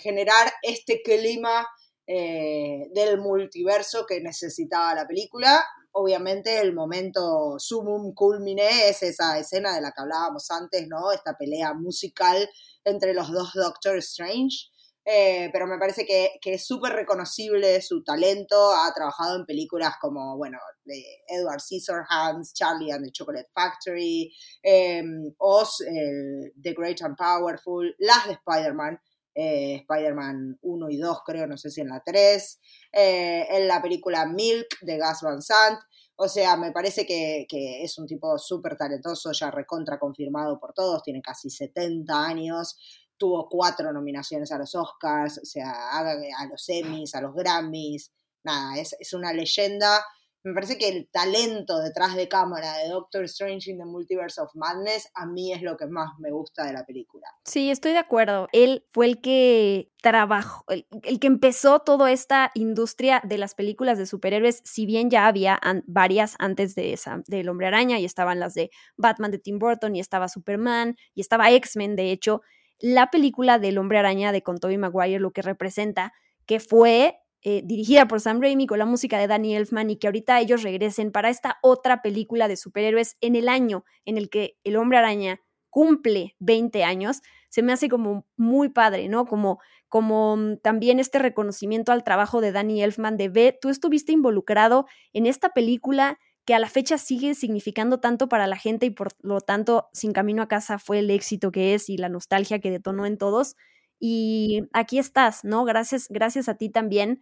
Speaker 2: generar este clima del multiverso que necesitaba la película obviamente el momento sumum culmine es esa escena de la que hablábamos antes, ¿no? Esta pelea musical entre los dos Doctor Strange. Eh, pero me parece que, es súper reconocible su talento. Ha trabajado en películas como, bueno, de Edward Scissorhands, Charlie and the Chocolate Factory, em, Oz, The Great and Powerful, las de Spider-Man. Eh, Spider-Man 1 y 2, creo, no sé si en la 3, eh, en la película Milk de Gus Van Sant. O sea, me parece que, es un tipo súper talentoso, ya recontra confirmado por todos, tiene casi 70 años, tuvo cuatro nominaciones a los Oscars, o sea, a, los Emmys, a los Grammys, nada, es, es una leyenda me parece que el talento detrás de cámara de Doctor Strange in the Multiverse of Madness a mí es lo que más me gusta de la película.
Speaker 1: Sí, estoy de acuerdo. Él fue el que trabajó, el, que empezó toda esta industria de las películas de superhéroes, si bien ya había varias antes de esa, del Hombre Araña, y estaban las de Batman de Tim Burton, y estaba Superman, y estaba X-Men, de hecho, la película del Hombre Araña de con Tobey Maguire lo que representa que fue eh, dirigida por Sam Raimi con la música de Danny Elfman y que ahorita ellos regresen para esta otra película de superhéroes en el año en el que el hombre araña cumple 20 años, se me hace como muy padre, ¿no? Como, como mm, también este reconocimiento al trabajo de Danny Elfman de, ve, tú estuviste involucrado en esta película que a la fecha sigue significando tanto para la gente y por lo tanto Sin Camino a Casa fue el éxito que es y la nostalgia que detonó en todos. Y aquí estás, ¿no? Gracias, gracias a ti también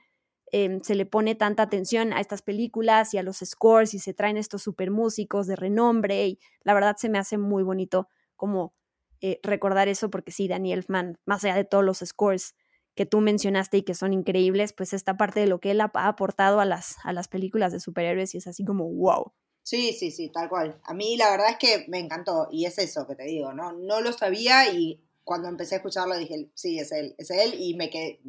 Speaker 1: Em, se le pone tanta atención a estas películas y a los scores y se traen estos super músicos de renombre y la verdad se me hace muy bonito como eh, recordar eso porque sí, Danny Elfman, más allá de todos los scores que tú mencionaste y que son increíbles, pues esta parte de lo que él ha, aportado a las, a las películas de superhéroes y es así como wow.
Speaker 2: Sí, sí, sí, tal cual. A mí la verdad es que me encantó y es eso que te digo, ¿no? No lo sabía y cuando empecé a escucharlo dije, sí, es él, es él, y me quedé,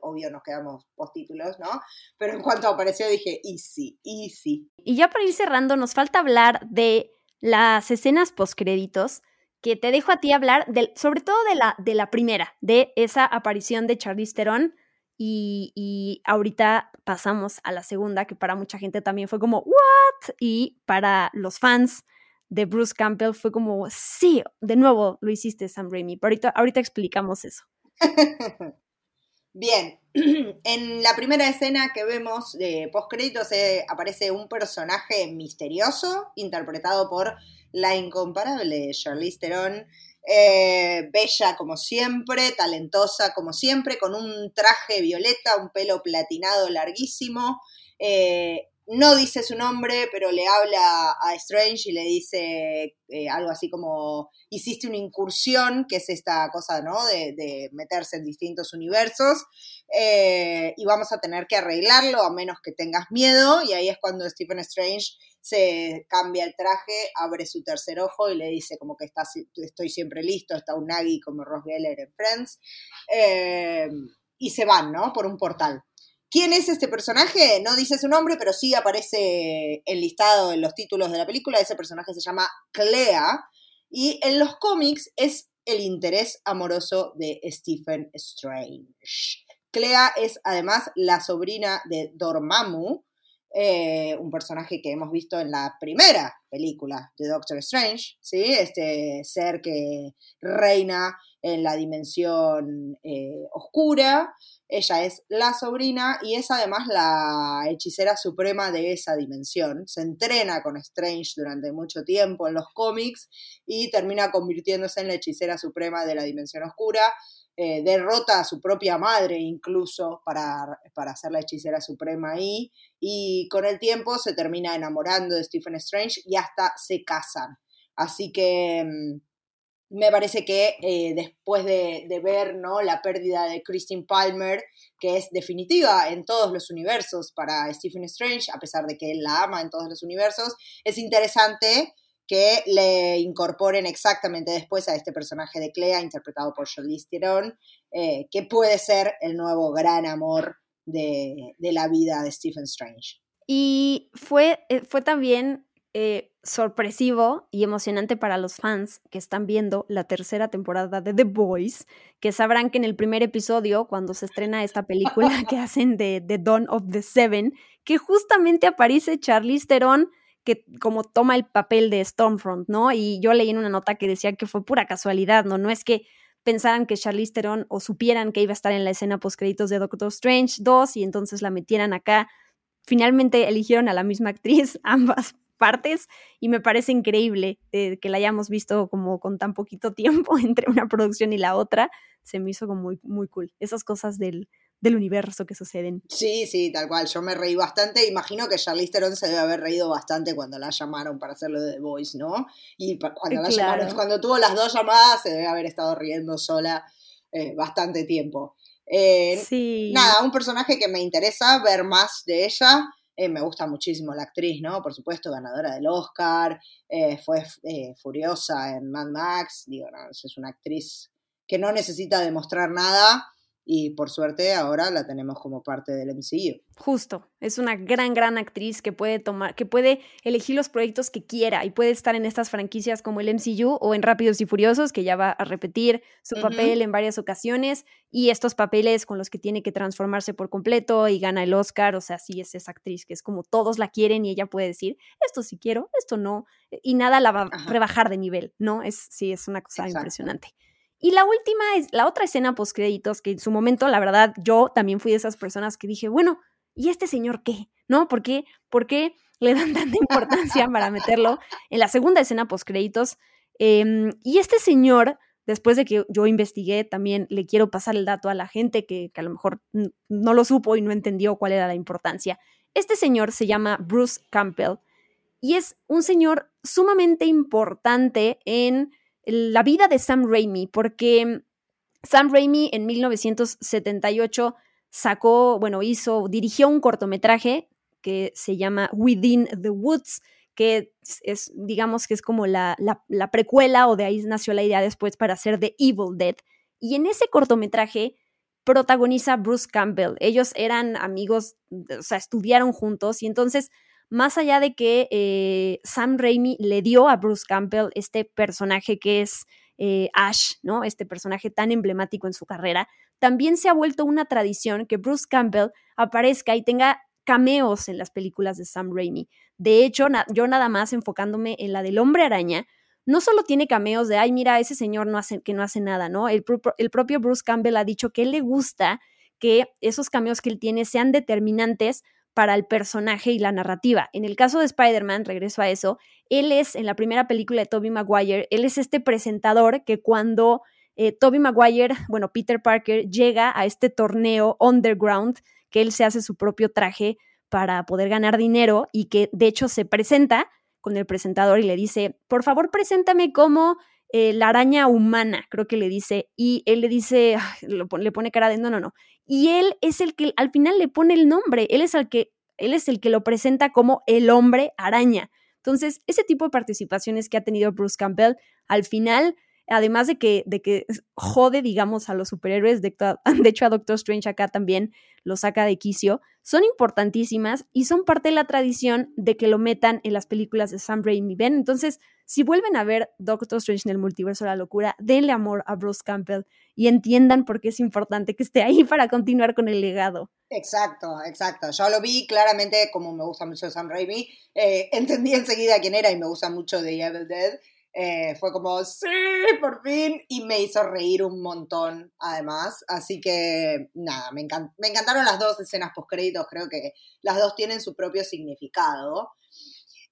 Speaker 2: obvio, nos quedamos postítulos, ¿no? Pero en cuanto apareció dije, easy, easy.
Speaker 1: Y ya para ir cerrando, nos falta hablar de las escenas postcréditos, que te dejo a ti hablar, sobre todo de la, de la primera, de esa aparición de Charlize Theron, y, y, ahorita pasamos a la segunda, que para mucha gente también fue como, ¿what? Y para los fans de Bruce Campbell fue como, sí, de nuevo lo hiciste, Sam Raimi. Pero ahorita, ahorita explicamos eso.
Speaker 2: Bien, en la primera escena que vemos de postcréditos aparece un personaje misterioso interpretado por la incomparable Charlize Theron, eh, bella como siempre, talentosa como siempre, con un traje violeta, un pelo platinado larguísimo, eh, no dice su nombre, pero le habla a Strange y le dice eh, algo así como, hiciste una incursión, que es esta cosa, ¿no? De, meterse en distintos universos, eh, y vamos a tener que arreglarlo a menos que tengas miedo, y ahí es cuando Stephen Strange se cambia el traje, abre su tercer ojo y le dice como que está, estoy siempre listo, está un Nagi como Ross Geller en Friends, eh, y se van, ¿no? Por un portal. ¿Quién es este personaje? No dice su nombre, pero sí aparece enlistado en los títulos de la película. Ese personaje se llama Clea. Y en los cómics es el interés amoroso de Stephen Strange. Clea es además la sobrina de Dormammu, eh, un personaje que hemos visto en la primera película de Doctor Strange, ¿sí? Este ser que reina en la dimensión eh, oscura. Ella es la sobrina y es además la hechicera suprema de esa dimensión. Se entrena con Strange durante mucho tiempo en los cómics y termina convirtiéndose en la hechicera suprema de la dimensión oscura. Eh, derrota a su propia madre incluso para, para ser la hechicera suprema ahí y con el tiempo se termina enamorando de Stephen Strange y hasta se casan. Así que mm, me parece que eh, después de, ver ¿no? la pérdida de Christine Palmer, que es definitiva en todos los universos para Stephen Strange, a pesar de que él la ama en todos los universos, es interesante que le incorporen exactamente después a este personaje de Clea, interpretado por Charlize Theron, eh, que puede ser el nuevo gran amor de, la vida de Stephen Strange.
Speaker 1: Y fue, eh, fue también eh, sorpresivo y emocionante para los fans que están viendo la tercera temporada de The Boys, que sabrán que en el primer episodio, cuando se estrena esta película que hacen de The Dawn of the Seven, que justamente aparece Charlize Theron que como toma el papel de Stormfront, ¿no? Y yo leí en una nota que decía que fue pura casualidad, ¿no? No es que pensaran que Charlize Theron o supieran que iba a estar en la escena post créditos de Doctor Strange 2 y entonces la metieran acá. Finalmente eligieron a la misma actriz, ambas partes y me parece increíble eh, que la hayamos visto como con tan poquito tiempo entre una producción y la otra. Se me hizo como muy, muy cool. Esas cosas del, del universo que suceden.
Speaker 2: Sí, sí, tal cual. Yo me reí bastante. Imagino que Charlize Theron se debe haber reído bastante cuando la llamaron para hacerlo de The Voice, ¿no? Y cuando, la llamaron, cuando tuvo las dos llamadas se debe haber estado riendo sola eh, bastante tiempo. Eh, sí. Nada, un personaje que me interesa ver más de ella. Eh, me gusta muchísimo la actriz, ¿no? Por supuesto, ganadora del Oscar, fue eh, furiosa en Mad Max, digo, es una actriz que no necesita demostrar nada y por suerte ahora la tenemos como parte del MCU.
Speaker 1: Justo, es una gran, gran actriz que puede tomar, que puede elegir los proyectos que quiera y puede estar en estas franquicias como el MCU o en Rápidos y Furiosos, que ya va a repetir su papel en varias ocasiones y estos papeles con los que tiene que transformarse por completo y gana el Oscar, o sea, sí es esa actriz que es como todos la quieren y ella puede decir, esto sí quiero, esto no, y nada la va a rebajar de nivel, ¿no? Es, sí, es una cosa impresionante. Y la última es la otra escena post créditos que en su momento, la verdad, yo también fui de esas personas que dije, bueno, ¿y este señor qué? ¿No? ¿Por qué, ¿Por qué le dan tanta importancia para meterlo en la segunda escena post créditos? Em, y este señor, después de que yo investigué, también le quiero pasar el dato a la gente que, que a lo mejor no lo supo y no entendió cuál era la importancia. Este señor se llama Bruce Campbell y es un señor sumamente importante en la vida de Sam Raimi, porque Sam Raimi en 1978 sacó, bueno, hizo, dirigió un cortometraje que se llama Within the Woods, que es, digamos que es como la, la, precuela o de ahí nació la idea después para hacer The Evil Dead. Y en ese cortometraje protagoniza Bruce Campbell. Ellos eran amigos, o sea, estudiaron juntos y entonces más allá de que eh, Sam Raimi le dio a Bruce Campbell este personaje que es eh, Ash, ¿no? Este personaje tan emblemático en su carrera, también se ha vuelto una tradición que Bruce Campbell aparezca y tenga cameos en las películas de Sam Raimi. De hecho, yo nada más enfocándome en la del hombre araña, no solo tiene cameos de, ay, mira, ese señor que no hace nada, ¿no? El, el propio Bruce Campbell ha dicho que él le gusta que esos cameos que él tiene sean determinantes para el personaje y la narrativa. En el caso de Spider-Man, regreso a eso, él es, en la primera película de Tobey Maguire, él es este presentador que cuando eh, Tobey Maguire, bueno, Peter Parker, llega a este torneo underground, que él se hace su propio traje para poder ganar dinero y que de hecho se presenta con el presentador y le dice, por favor, preséntame como eh, la araña humana, creo que le dice, y él le dice, le pone cara de no, no, no. Y él es el que al final le pone el nombre, él es el que, él es el que lo presenta como el hombre araña. Entonces, ese tipo de participaciones que ha tenido Bruce Campbell, al final, además de que, de que jode, digamos, a los superhéroes, de, de hecho a Doctor Strange acá también lo saca de quicio, son importantísimas y son parte de la tradición de que lo metan en las películas de Sam Raimi. ¿Ven? Entonces, si vuelven a ver Doctor Strange en el multiverso de la locura, denle amor a Bruce Campbell y entiendan por qué es importante que esté ahí para continuar con el legado.
Speaker 2: Exacto, exacto. Yo lo vi claramente, como me gusta mucho Sam Raimi, eh, entendí enseguida quién era y me gusta mucho The Evil Dead. Eh, fue como, sí, por fin, y me hizo reír un montón, además. Así que, nada, me, me encantaron las dos escenas post-créditos, creo que las dos tienen su propio significado.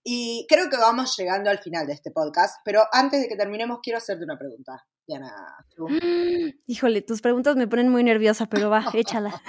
Speaker 2: Y creo que vamos llegando al final de este podcast, pero antes de que terminemos, quiero hacerte una pregunta, Diana.
Speaker 1: Híjole, tus preguntas me ponen muy nerviosa, pero va, échala.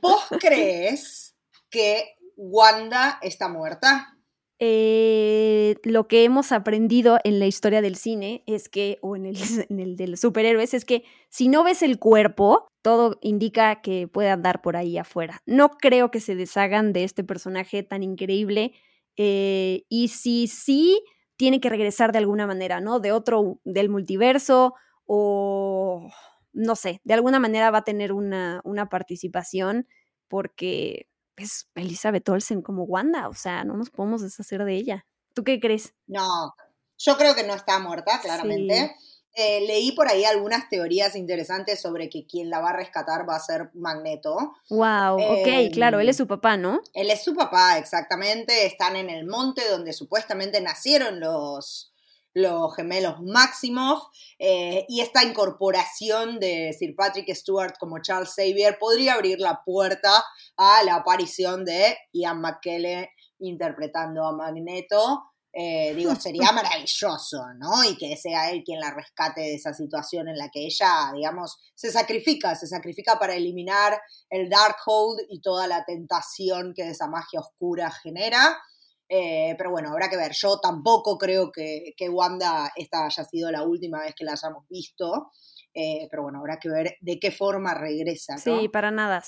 Speaker 2: ¿Vos crees que Wanda está muerta?
Speaker 1: Eh, lo que hemos aprendido en la historia del cine es que, o en el, en el de los superhéroes, es que si no ves el cuerpo, todo indica que puede andar por ahí afuera. No creo que se deshagan de este personaje tan increíble. Eh, y si sí, tiene que regresar de alguna manera, ¿no? De otro, del multiverso, o no sé, de alguna manera va a tener una, una participación porque es Elizabeth Olsen como Wanda, o sea, no nos podemos deshacer de ella. ¿Tú qué crees?
Speaker 2: No, yo creo que no está muerta, claramente. Eh, leí por ahí algunas teorías interesantes sobre que quien la va a rescatar va a ser Magneto.
Speaker 1: Wow, ok, claro, él es su papá, ¿no?
Speaker 2: Él es su papá, exactamente. Están en el monte donde supuestamente nacieron los, los gemelos Maximoff, eh, y esta incorporación de Sir Patrick Stewart como Charles Xavier podría abrir la puerta a la aparición de Ian McKellen interpretando a Magneto. Eh, digo, sería maravilloso, ¿no? Y que sea él quien la rescate de esa situación en la que ella, digamos, se sacrifica, se sacrifica para eliminar el Darkhold y toda la tentación que esa magia oscura genera. Eh, pero bueno, habrá que ver. Yo tampoco creo que, Wanda esta haya sido la última vez que la hayamos visto. Eh, pero bueno, habrá que ver de qué forma regresa.
Speaker 1: Sí, para nada,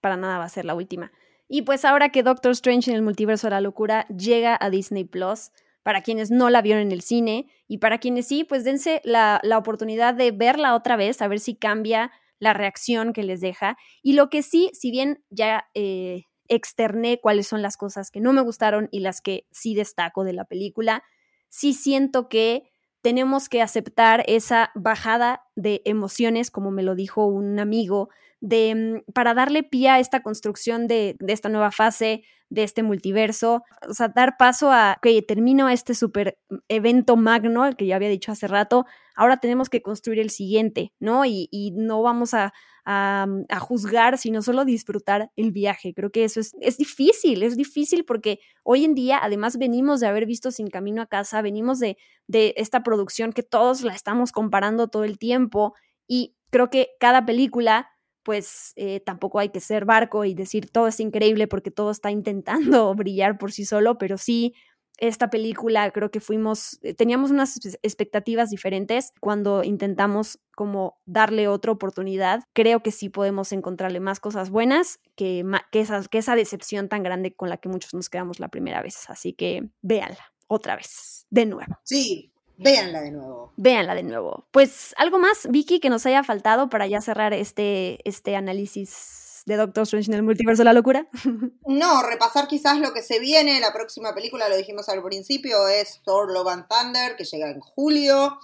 Speaker 1: para nada va a ser la última. Y pues ahora que Doctor Strange en el multiverso de la locura llega a Disney Plus, para quienes no la vieron en el cine y para quienes sí, pues dense la, oportunidad de verla otra vez, a ver si cambia la reacción que les deja. Y lo que sí, si bien ya eh, externé cuáles son las cosas que no me gustaron y las que sí destaco de la película. Sí siento que tenemos que aceptar esa bajada de emociones, como me lo dijo un amigo, de, mm, para darle pie a esta construcción de, de, esta nueva fase, de este multiverso, o sea, dar paso a, que termino este super evento magno, el que ya había dicho hace rato, ahora tenemos que construir el siguiente, ¿no? Y, y no vamos a, Mm, a, juzgar, sino solo disfrutar el viaje. Creo que eso es, es difícil, es difícil porque hoy en día además venimos de haber visto Sin Camino a Casa, venimos de, de esta producción que todos la estamos comparando todo el tiempo y creo que cada película pues eh, tampoco hay que ser barco y decir todo es increíble porque todo está intentando brillar por sí solo, pero sí esta película creo que fuimos, eh, teníamos unas expectativas diferentes cuando intentamos como darle otra oportunidad. Creo que sí podemos encontrarle más cosas buenas que, que, esa, que esa decepción tan grande con la que muchos nos quedamos la primera vez. Así que véanla otra vez, de nuevo.
Speaker 2: Sí, Véanla de nuevo.
Speaker 1: Véanla de nuevo. Pues algo más, Vicky, que nos haya faltado para ya cerrar este, este análisis de Doctor Strange en el multiverso de la locura?
Speaker 2: No, repasar quizás lo que se viene. La próxima película, lo dijimos al principio, es Thor Love and Thunder, que llega en julio.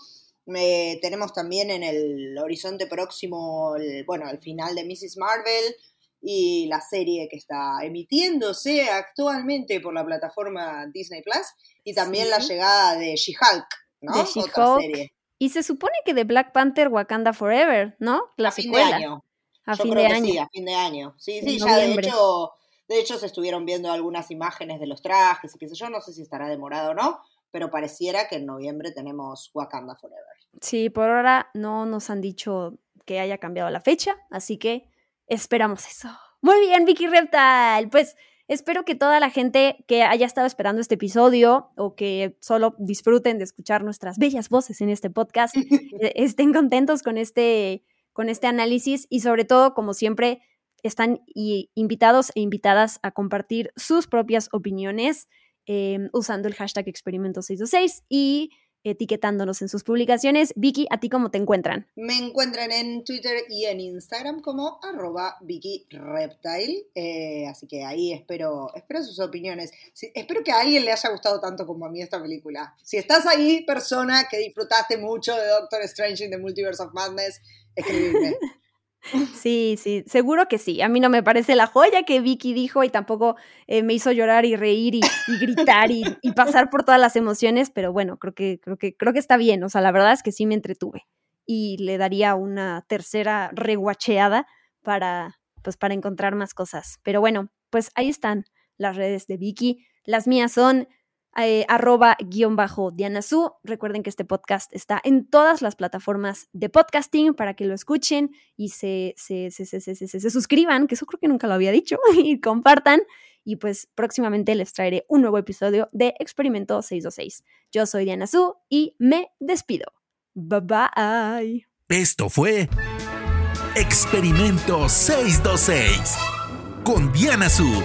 Speaker 2: tenemos también en el horizonte próximo, bueno, el final de Mrs. Marvel y la serie que está emitiéndose actualmente por la plataforma Disney Plus y también la llegada de She-Hulk, ¿no?
Speaker 1: Otra serie. Y se supone que de Black Panther Wakanda Forever, ¿no? La secuela.
Speaker 2: A fin de año. Sí, a fin de año. Sí, sí, ya de hecho, de hecho se estuvieron viendo algunas imágenes de los trajes y qué sé yo, no sé si estará demorado o no, pero pareciera que en noviembre tenemos Wakanda Forever.
Speaker 1: Sí, por ahora no nos han dicho que haya cambiado la fecha, así que esperamos eso. Muy bien, Vicky Reptile. Pues espero que toda la gente que haya estado esperando este episodio o que solo disfruten de escuchar nuestras bellas voces en este podcast eh, estén contentos con este con este análisis y sobre todo, como siempre, están invitados e invitadas a compartir sus propias opiniones em, usando el hashtag experimento626 y etiquetándonos en sus publicaciones. Vicky, ¿a ti cómo te encuentran?
Speaker 2: Me encuentran en Twitter y en Instagram como arroba Vicky Reptile. Eh, así que ahí espero, espero sus opiniones. espero que a alguien le haya gustado tanto como a mí esta película. Si estás ahí, persona que disfrutaste mucho de Doctor Strange in the Multiverse of Madness, escribirme.
Speaker 1: Sí, sí, seguro que sí. A mí no me parece la joya que Vicky dijo y tampoco eh, me hizo llorar y reír y, gritar y, pasar por todas las emociones, pero bueno, creo que, creo, que, creo que está bien. O sea, la verdad es que sí me entretuve y le daría una tercera reguacheada para, pues, para encontrar más cosas. Pero bueno, pues ahí están las redes de Vicky. Las mías son eh, arroba guion bajo Diana Su. Recuerden que este podcast está en todas las plataformas de podcasting para que lo escuchen y se, se, se, se, suscriban, que eso creo que nunca lo había dicho, y compartan. Y pues próximamente les traeré un nuevo episodio de Experimento 626. Yo soy Diana Su y me despido. Bye bye.
Speaker 3: Esto fue Experimento 626 con Diana Su.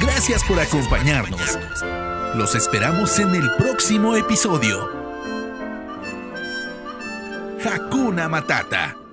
Speaker 3: Gracias por acompañarnos. Los esperamos en el próximo episodio. Hakuna Matata.